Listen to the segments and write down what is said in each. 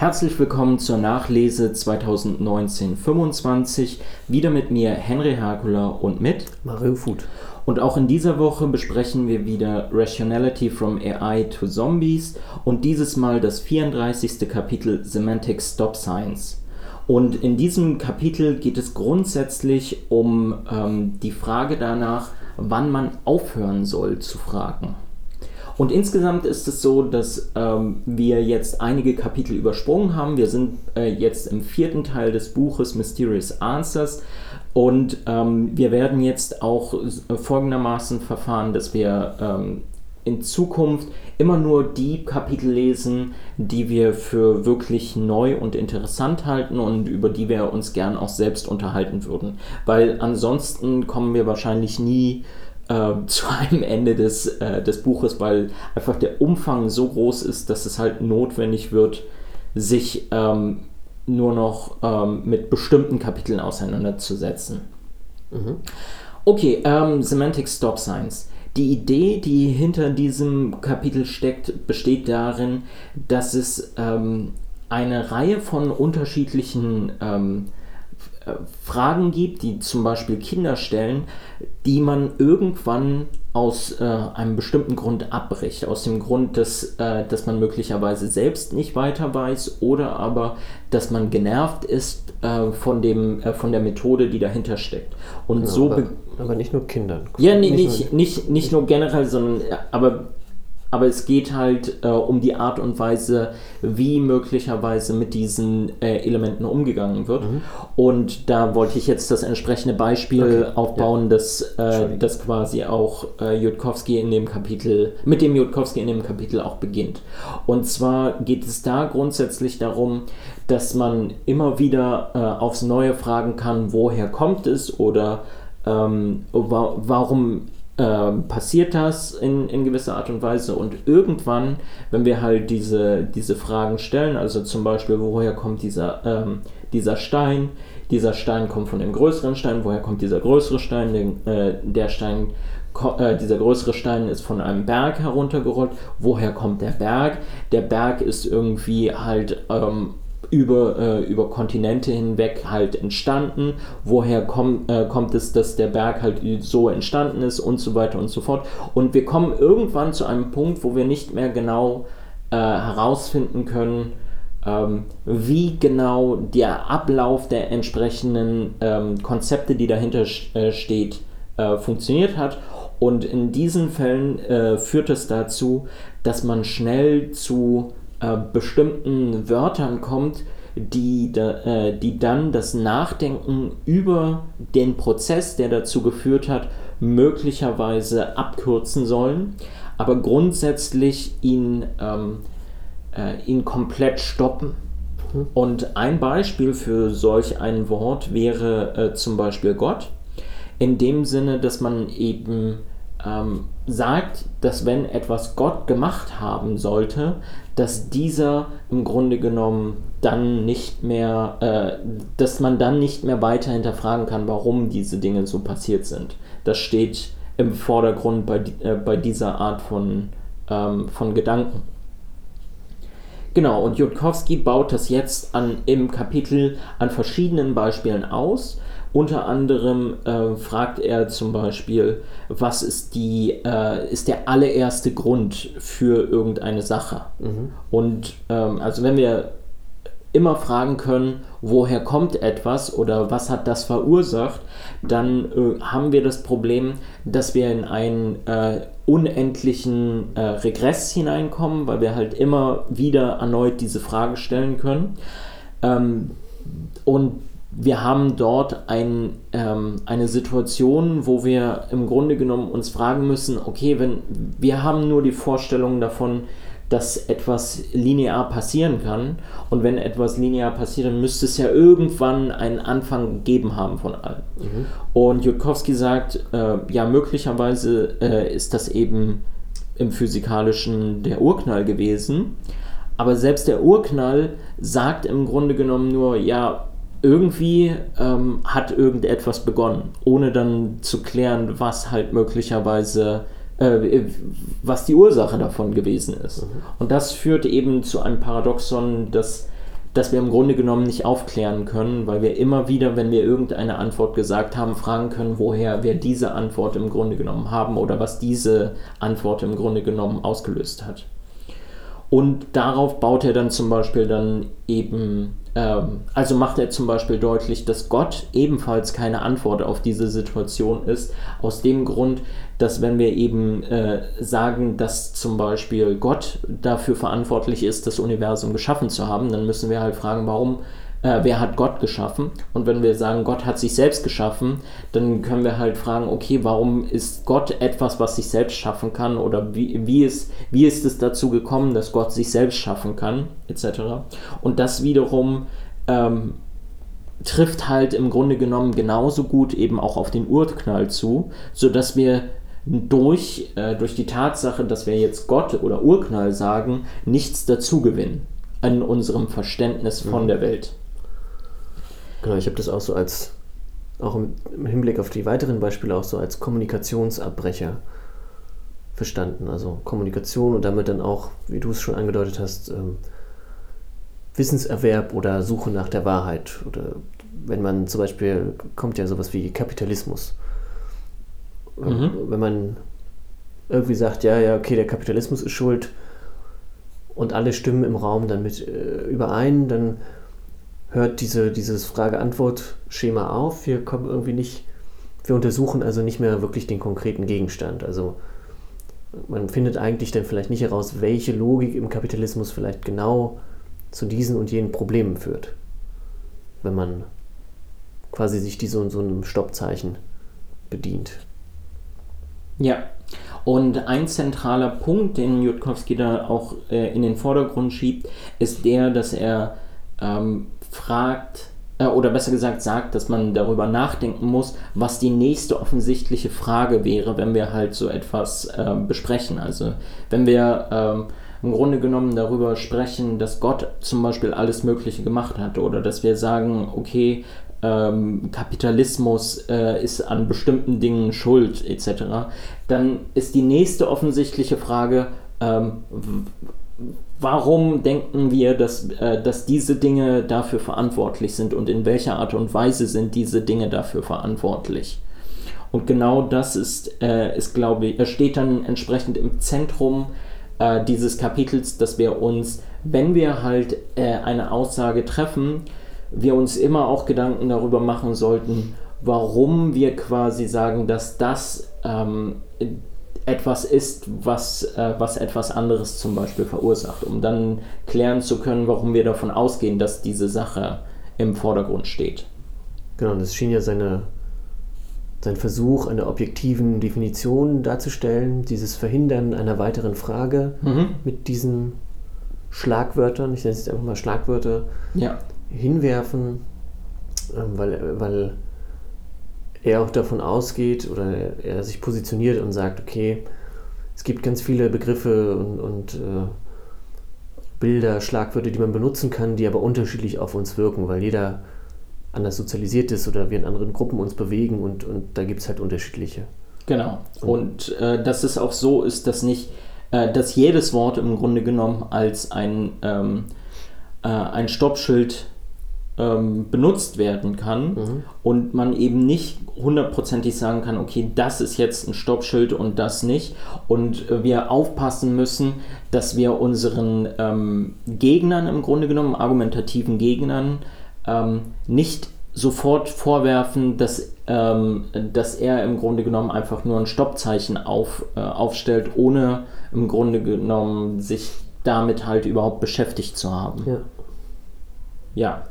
Herzlich willkommen zur Nachlese 2019-25. Wieder mit mir Henry Herkula und mit Mario Food. Und auch in dieser Woche besprechen wir wieder Rationality from AI to Zombies und dieses Mal das 34. Kapitel Semantic Stop Science. Und in diesem Kapitel geht es grundsätzlich um ähm, die Frage danach, wann man aufhören soll zu fragen. Und insgesamt ist es so, dass ähm, wir jetzt einige Kapitel übersprungen haben. Wir sind äh, jetzt im vierten Teil des Buches Mysterious Answers. Und ähm, wir werden jetzt auch äh, folgendermaßen verfahren, dass wir ähm, in Zukunft immer nur die Kapitel lesen, die wir für wirklich neu und interessant halten und über die wir uns gern auch selbst unterhalten würden. Weil ansonsten kommen wir wahrscheinlich nie äh, zu einem Ende des, äh, des Buches, weil einfach der Umfang so groß ist, dass es halt notwendig wird, sich ähm, nur noch ähm, mit bestimmten Kapiteln auseinanderzusetzen. Mhm. Okay, ähm, Semantic Stop Signs. Die Idee, die hinter diesem Kapitel steckt, besteht darin, dass es ähm, eine Reihe von unterschiedlichen ähm, äh, Fragen gibt, die zum Beispiel Kinder stellen, die man irgendwann aus äh, einem bestimmten Grund abbricht. Aus dem Grund, dass, äh, dass man möglicherweise selbst nicht weiter weiß oder aber, dass man genervt ist äh, von, dem, äh, von der Methode, die dahinter steckt. Und ja, so aber, aber, nicht nur Kindern. Ja, nee, nicht, nicht, nicht, nicht nur generell, sondern aber aber es geht halt äh, um die Art und Weise, wie möglicherweise mit diesen äh, Elementen umgegangen wird. Mhm. Und da wollte ich jetzt das entsprechende Beispiel okay. aufbauen, ja. das, äh, das quasi auch äh, Jutkowski in dem Kapitel, mit dem Jutkowski in dem Kapitel auch beginnt. Und zwar geht es da grundsätzlich darum, dass man immer wieder äh, aufs Neue fragen kann, woher kommt es oder ähm, wa warum ähm, passiert das in, in gewisser Art und Weise und irgendwann, wenn wir halt diese, diese Fragen stellen, also zum Beispiel, woher kommt dieser, ähm, dieser Stein, dieser Stein kommt von dem größeren Stein, woher kommt dieser größere Stein, den, äh, der Stein äh, dieser größere Stein ist von einem Berg heruntergerollt. Woher kommt der Berg? Der Berg ist irgendwie halt ähm, über, äh, über Kontinente hinweg halt entstanden. Woher komm, äh, kommt es, dass der Berg halt so entstanden ist und so weiter und so fort. Und wir kommen irgendwann zu einem Punkt, wo wir nicht mehr genau äh, herausfinden können, ähm, wie genau der Ablauf der entsprechenden ähm, Konzepte, die dahinter äh, steht, äh, funktioniert hat. Und in diesen Fällen äh, führt es dazu, dass man schnell zu äh, bestimmten Wörtern kommt, die, da, äh, die dann das Nachdenken über den Prozess, der dazu geführt hat, möglicherweise abkürzen sollen, aber grundsätzlich ihn, ähm, äh, ihn komplett stoppen. Und ein Beispiel für solch ein Wort wäre äh, zum Beispiel Gott, in dem Sinne, dass man eben ähm, sagt, dass wenn etwas Gott gemacht haben sollte, dass dieser im Grunde genommen dann nicht mehr, äh, dass man dann nicht mehr weiter hinterfragen kann, warum diese Dinge so passiert sind. Das steht im Vordergrund bei, äh, bei dieser Art von, ähm, von Gedanken. Genau, und Jutkowski baut das jetzt an, im Kapitel an verschiedenen Beispielen aus unter anderem äh, fragt er zum Beispiel, was ist, die, äh, ist der allererste Grund für irgendeine Sache? Mhm. Und ähm, also wenn wir immer fragen können, woher kommt etwas oder was hat das verursacht, dann äh, haben wir das Problem, dass wir in einen äh, unendlichen äh, Regress hineinkommen, weil wir halt immer wieder erneut diese Frage stellen können. Ähm, und wir haben dort ein, ähm, eine Situation, wo wir im Grunde genommen uns fragen müssen, okay, wenn wir haben nur die Vorstellung davon, dass etwas linear passieren kann und wenn etwas linear passiert, dann müsste es ja irgendwann einen Anfang gegeben haben von allem. Mhm. Und Jutkowski sagt, äh, ja, möglicherweise äh, ist das eben im physikalischen der Urknall gewesen, aber selbst der Urknall sagt im Grunde genommen nur, ja, irgendwie ähm, hat irgendetwas begonnen, ohne dann zu klären, was halt möglicherweise, äh, was die Ursache davon gewesen ist. Mhm. Und das führt eben zu einem Paradoxon, dass dass wir im Grunde genommen nicht aufklären können, weil wir immer wieder, wenn wir irgendeine Antwort gesagt haben, fragen können, woher wir diese Antwort im Grunde genommen haben oder was diese Antwort im Grunde genommen ausgelöst hat. Und darauf baut er dann zum Beispiel dann eben, also macht er zum Beispiel deutlich, dass Gott ebenfalls keine Antwort auf diese Situation ist, aus dem Grund, dass wenn wir eben äh, sagen, dass zum Beispiel Gott dafür verantwortlich ist, das Universum geschaffen zu haben, dann müssen wir halt fragen, warum äh, wer hat Gott geschaffen? Und wenn wir sagen, Gott hat sich selbst geschaffen, dann können wir halt fragen, okay, warum ist Gott etwas, was sich selbst schaffen kann? Oder wie, wie, ist, wie ist es dazu gekommen, dass Gott sich selbst schaffen kann, etc. Und das wiederum ähm, trifft halt im Grunde genommen genauso gut eben auch auf den Urknall zu, sodass wir durch, äh, durch die Tatsache, dass wir jetzt Gott oder Urknall sagen, nichts dazu gewinnen an unserem Verständnis von mhm. der Welt. Genau, ich habe das auch so als, auch im Hinblick auf die weiteren Beispiele, auch so als Kommunikationsabbrecher verstanden. Also Kommunikation und damit dann auch, wie du es schon angedeutet hast, ähm, Wissenserwerb oder Suche nach der Wahrheit. Oder wenn man zum Beispiel, kommt ja sowas wie Kapitalismus. Mhm. Wenn man irgendwie sagt, ja, ja, okay, der Kapitalismus ist schuld und alle stimmen im Raum dann mit äh, überein, dann hört diese, dieses Frage-Antwort-Schema auf. Wir kommen irgendwie nicht, wir untersuchen also nicht mehr wirklich den konkreten Gegenstand. Also man findet eigentlich dann vielleicht nicht heraus, welche Logik im Kapitalismus vielleicht genau zu diesen und jenen Problemen führt. Wenn man quasi sich diese und so einem Stoppzeichen bedient. Ja, und ein zentraler Punkt, den Jutkowski da auch äh, in den Vordergrund schiebt, ist der, dass er ähm, fragt, äh, oder besser gesagt sagt, dass man darüber nachdenken muss, was die nächste offensichtliche Frage wäre, wenn wir halt so etwas äh, besprechen. Also wenn wir ähm, im Grunde genommen darüber sprechen, dass Gott zum Beispiel alles Mögliche gemacht hat oder dass wir sagen, okay, ähm, Kapitalismus äh, ist an bestimmten Dingen schuld etc., dann ist die nächste offensichtliche Frage, ähm, warum denken wir, dass, äh, dass diese Dinge dafür verantwortlich sind und in welcher Art und Weise sind diese Dinge dafür verantwortlich? Und genau das ist, äh, ist glaube ich, steht dann entsprechend im Zentrum äh, dieses Kapitels, dass wir uns, wenn wir halt äh, eine Aussage treffen, wir uns immer auch Gedanken darüber machen sollten, warum wir quasi sagen, dass das ähm, etwas ist, was, äh, was etwas anderes zum Beispiel verursacht, um dann klären zu können, warum wir davon ausgehen, dass diese Sache im Vordergrund steht. Genau, das schien ja seine, sein Versuch einer objektiven Definition darzustellen, dieses Verhindern einer weiteren Frage mhm. mit diesen Schlagwörtern, ich nenne es jetzt einfach mal Schlagwörter, ja. hinwerfen, ähm, weil, weil er auch davon ausgeht oder er sich positioniert und sagt, okay, es gibt ganz viele Begriffe und, und äh, Bilder, Schlagwörter, die man benutzen kann, die aber unterschiedlich auf uns wirken, weil jeder anders sozialisiert ist oder wir in anderen Gruppen uns bewegen und, und da gibt es halt unterschiedliche. Genau. Und äh, dass es auch so ist, dass nicht, äh, dass jedes Wort im Grunde genommen als ein, ähm, äh, ein Stoppschild ähm, benutzt werden kann mhm. und man eben nicht hundertprozentig sagen kann, okay, das ist jetzt ein Stoppschild und das nicht. Und äh, wir aufpassen müssen, dass wir unseren ähm, Gegnern im Grunde genommen, argumentativen Gegnern, ähm, nicht sofort vorwerfen, dass, ähm, dass er im Grunde genommen einfach nur ein Stoppzeichen auf, äh, aufstellt, ohne im Grunde genommen sich damit halt überhaupt beschäftigt zu haben. Ja. Ja,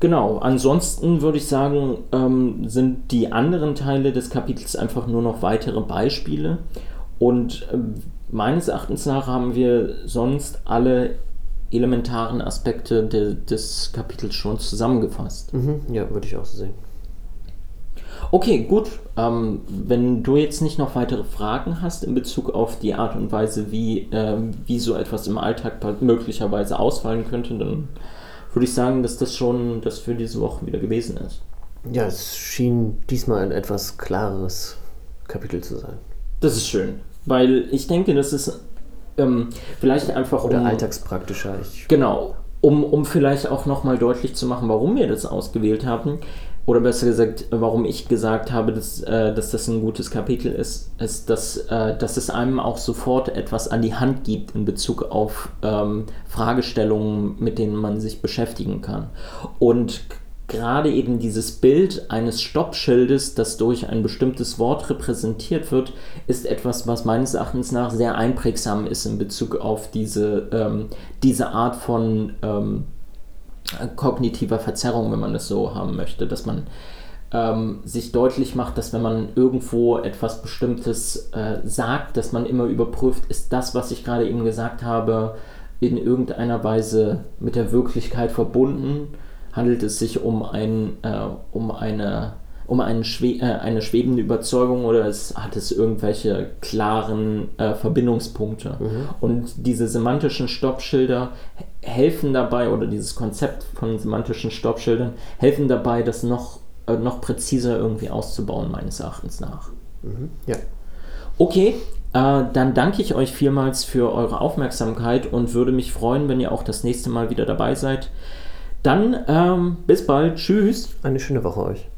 genau, ansonsten würde ich sagen, ähm, sind die anderen Teile des Kapitels einfach nur noch weitere Beispiele. Und äh, meines Erachtens nach haben wir sonst alle elementaren Aspekte de, des Kapitels schon zusammengefasst. Mhm, ja, würde ich auch so sehen. Okay, gut. Ähm, wenn du jetzt nicht noch weitere Fragen hast in Bezug auf die Art und Weise, wie, ähm, wie so etwas im Alltag möglicherweise ausfallen könnte, dann würde ich sagen, dass das schon das für diese Woche wieder gewesen ist. Ja, es schien diesmal ein etwas klareres Kapitel zu sein. Das ist schön, weil ich denke, das ist ähm, vielleicht einfach oder um, alltagspraktischer. Ich genau, um, um vielleicht auch nochmal deutlich zu machen, warum wir das ausgewählt haben, oder besser gesagt, warum ich gesagt habe, dass, äh, dass das ein gutes Kapitel ist, ist, dass, äh, dass es einem auch sofort etwas an die Hand gibt in Bezug auf ähm, Fragestellungen, mit denen man sich beschäftigen kann. Und gerade eben dieses Bild eines Stoppschildes, das durch ein bestimmtes Wort repräsentiert wird, ist etwas, was meines Erachtens nach sehr einprägsam ist in Bezug auf diese, ähm, diese Art von ähm, kognitiver Verzerrung, wenn man es so haben möchte, dass man ähm, sich deutlich macht, dass wenn man irgendwo etwas Bestimmtes äh, sagt, dass man immer überprüft, ist das, was ich gerade eben gesagt habe, in irgendeiner Weise mit der Wirklichkeit verbunden? Handelt es sich um, ein, äh, um eine um einen schwe äh, eine schwebende Überzeugung oder es, hat es irgendwelche klaren äh, Verbindungspunkte. Mhm. Und diese semantischen Stoppschilder helfen dabei, oder dieses Konzept von semantischen Stoppschildern helfen dabei, das noch, äh, noch präziser irgendwie auszubauen, meines Erachtens nach. Mhm. Ja. Okay, äh, dann danke ich euch vielmals für eure Aufmerksamkeit und würde mich freuen, wenn ihr auch das nächste Mal wieder dabei seid. Dann ähm, bis bald. Tschüss. Eine schöne Woche euch.